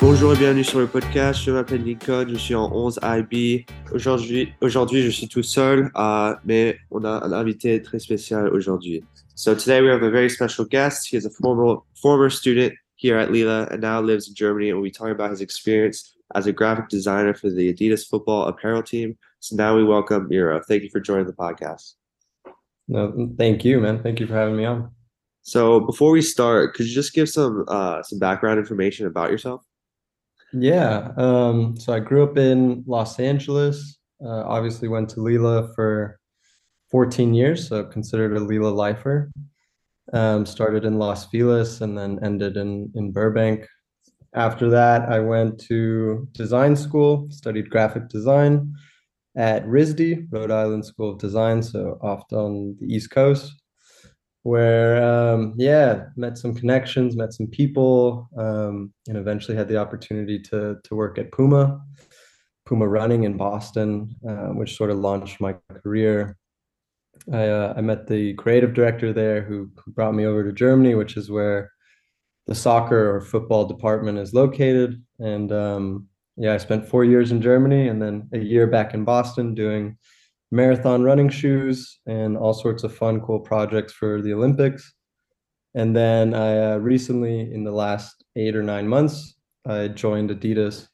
Bonjour et bienvenue sur le podcast. Je m'appelle Lincoln, je suis en 11 IB. Aujourd'hui, aujourd'hui je suis tout seul, uh, mais on a un invité très spécial aujourd'hui. So today we have a very special guest. He is a former former student here at Lila and now lives in Germany. And we talk about his experience as a graphic designer for the Adidas football apparel team. So now we welcome Miro. Thank you for joining the podcast. No, thank you, man. Thank you for having me on. So before we start, could you just give some uh, some background information about yourself? Yeah. Um, so I grew up in Los Angeles. Uh, obviously went to Lila for 14 years, so considered a Lila lifer. Um, started in Los Feliz and then ended in in Burbank. After that, I went to design school, studied graphic design at RISD, Rhode Island School of Design, so off on the East Coast, where um, yeah, met some connections, met some people, um, and eventually had the opportunity to to work at Puma, Puma Running in Boston, uh, which sort of launched my career. I uh, I met the creative director there who brought me over to Germany, which is where the soccer or football department is located, and um, yeah, I spent four years in Germany and then a year back in Boston doing marathon running shoes and all sorts of fun, cool projects for the Olympics. And then I uh, recently, in the last eight or nine months, I joined Adidas.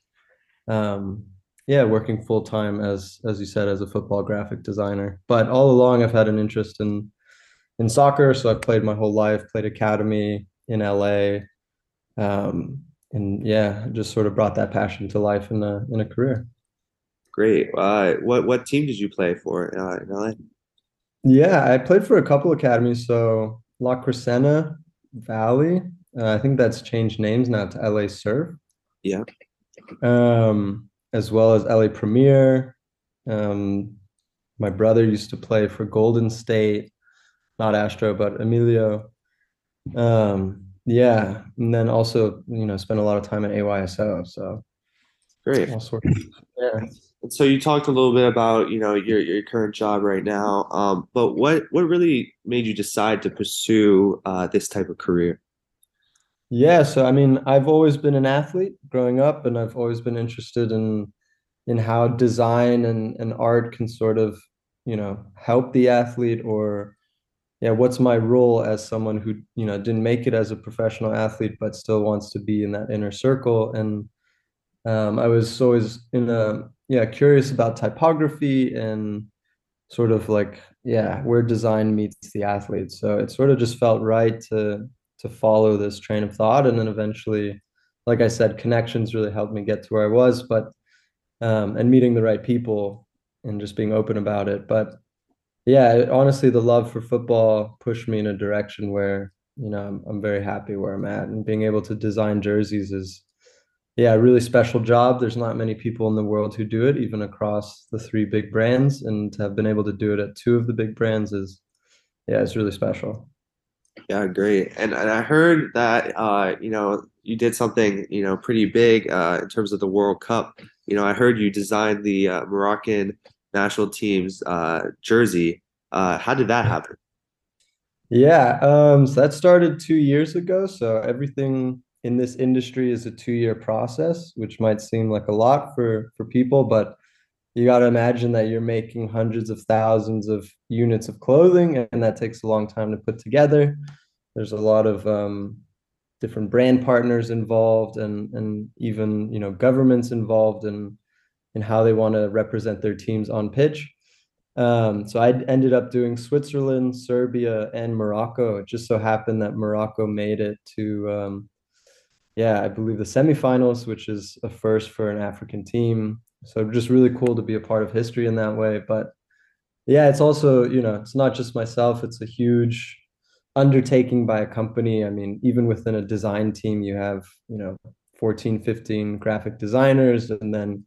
Um, yeah, working full time as as you said as a football graphic designer. But all along, I've had an interest in in soccer, so I've played my whole life. Played academy in LA. Um, and yeah, just sort of brought that passion to life in a in a career. Great. Uh, what what team did you play for uh, in LA? Yeah, I played for a couple academies. So La Crescenta Valley. Uh, I think that's changed names now to LA Surf. Yeah. Um, as well as LA Premier. Um, my brother used to play for Golden State, not Astro, but Emilio. Um, yeah, and then also you know spent a lot of time at AYSO. So great. All sorts. Of, yeah. So you talked a little bit about you know your your current job right now, um, but what what really made you decide to pursue uh, this type of career? Yeah, so I mean, I've always been an athlete growing up, and I've always been interested in in how design and, and art can sort of you know help the athlete or yeah, what's my role as someone who, you know, didn't make it as a professional athlete, but still wants to be in that inner circle. And um, I was always in a, yeah, curious about typography and sort of like, yeah, where design meets the athlete. So it sort of just felt right to, to follow this train of thought. And then eventually, like I said, connections really helped me get to where I was, but, um, and meeting the right people and just being open about it. But yeah, honestly, the love for football pushed me in a direction where you know I'm, I'm very happy where I'm at, and being able to design jerseys is yeah a really special job. There's not many people in the world who do it, even across the three big brands, and to have been able to do it at two of the big brands is yeah, it's really special. Yeah, great. And, and I heard that uh, you know you did something you know pretty big uh, in terms of the World Cup. You know, I heard you designed the uh, Moroccan national team's uh, jersey. Uh, how did that happen? Yeah, um, so that started two years ago. So everything in this industry is a two-year process, which might seem like a lot for for people, but you got to imagine that you're making hundreds of thousands of units of clothing, and that takes a long time to put together. There's a lot of um, different brand partners involved, and and even you know governments involved in and how they want to represent their teams on pitch. Um, so I ended up doing Switzerland, Serbia, and Morocco. It just so happened that Morocco made it to, um, yeah, I believe the semifinals, which is a first for an African team. So just really cool to be a part of history in that way. But yeah, it's also, you know, it's not just myself, it's a huge undertaking by a company. I mean, even within a design team, you have, you know, 14, 15 graphic designers and then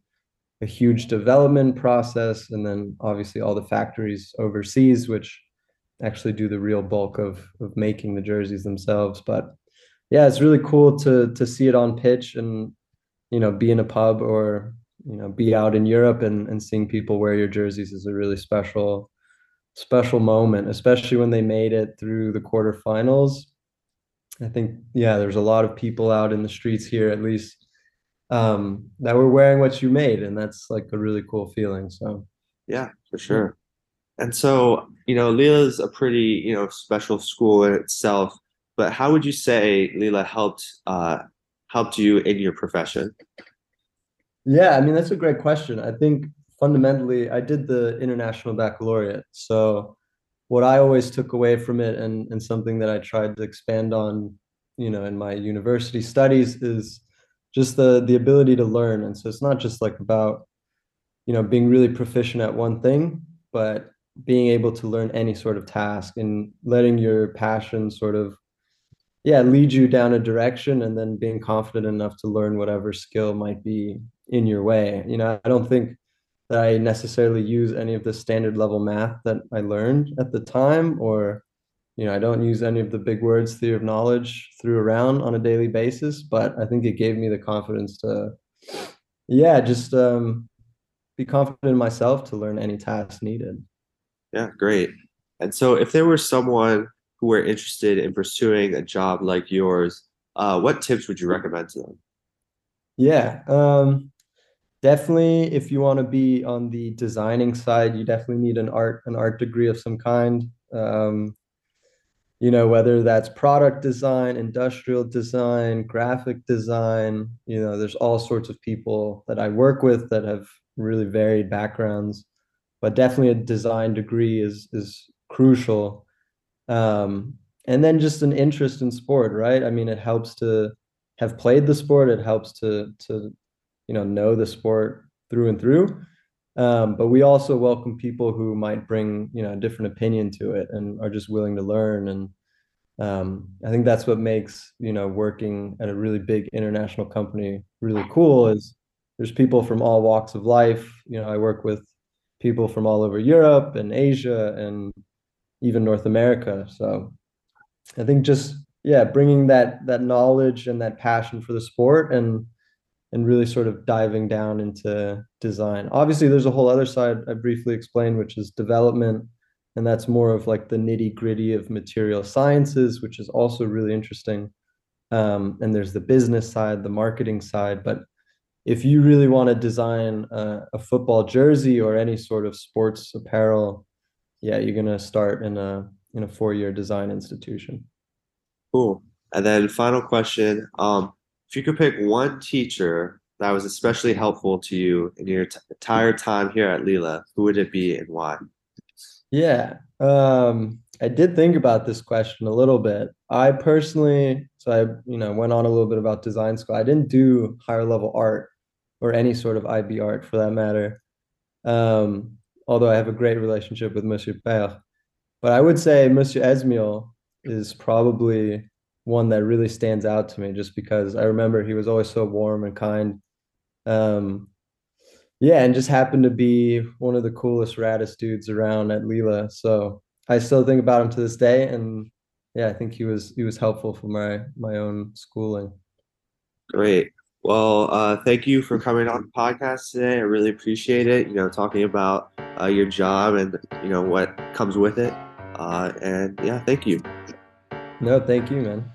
a huge development process and then obviously all the factories overseas which actually do the real bulk of of making the jerseys themselves but yeah it's really cool to to see it on pitch and you know be in a pub or you know be out in Europe and and seeing people wear your jerseys is a really special special moment especially when they made it through the quarterfinals I think yeah there's a lot of people out in the streets here at least um, that we're wearing what you made, and that's like a really cool feeling. So yeah, for sure. And so, you know, Lila is a pretty, you know, special school in itself. But how would you say Lila helped uh, helped you in your profession? Yeah, I mean that's a great question. I think fundamentally, I did the International Baccalaureate, so what I always took away from it, and and something that I tried to expand on, you know, in my university studies is just the the ability to learn. And so it's not just like about, you know, being really proficient at one thing, but being able to learn any sort of task and letting your passion sort of yeah lead you down a direction and then being confident enough to learn whatever skill might be in your way you know i don't think that i necessarily use any of the standard level math that i learned at the time or you know i don't use any of the big words theory of knowledge through around on a daily basis but i think it gave me the confidence to yeah just um, be confident in myself to learn any task needed yeah, great. And so if there were someone who are interested in pursuing a job like yours, uh, what tips would you recommend to them? Yeah, um, definitely if you want to be on the designing side, you definitely need an art an art degree of some kind. Um, you know, whether that's product design, industrial design, graphic design, you know, there's all sorts of people that I work with that have really varied backgrounds but definitely a design degree is is crucial. Um, and then just an interest in sport, right? I mean, it helps to have played the sport. It helps to to you know know the sport through and through. Um, but we also welcome people who might bring you know a different opinion to it and are just willing to learn. And um, I think that's what makes you know working at a really big international company really cool. Is there's people from all walks of life. You know, I work with people from all over Europe and Asia and even North America. So I think just yeah, bringing that that knowledge and that passion for the sport and and really sort of diving down into design. Obviously, there's a whole other side I briefly explained, which is development, and that's more of like the nitty gritty of material sciences, which is also really interesting. Um, and there's the business side, the marketing side, but if you really want to design a, a, football jersey or any sort of sports apparel, yeah, you're gonna start in a in a four year design institution. Cool. And then final question: um, If you could pick one teacher that was especially helpful to you in your t- entire time here at Lila, who would it be and why? Yeah, um, I did think about this question a little bit. I personally, so I, you know, went on a little bit about design school. I didn't do higher level art, or any sort of IB art for that matter. Um, although I have a great relationship with Monsieur Père. But I would say Monsieur Esmiel is probably one that really stands out to me just because I remember he was always so warm and kind. Um, yeah, and just happened to be one of the coolest, raddest dudes around at Lila. So I still think about him to this day, and yeah, I think he was he was helpful for my my own schooling. Great. Well, uh, thank you for coming on the podcast today. I really appreciate it. You know, talking about uh, your job and you know what comes with it. Uh, and yeah, thank you. No, thank you, man.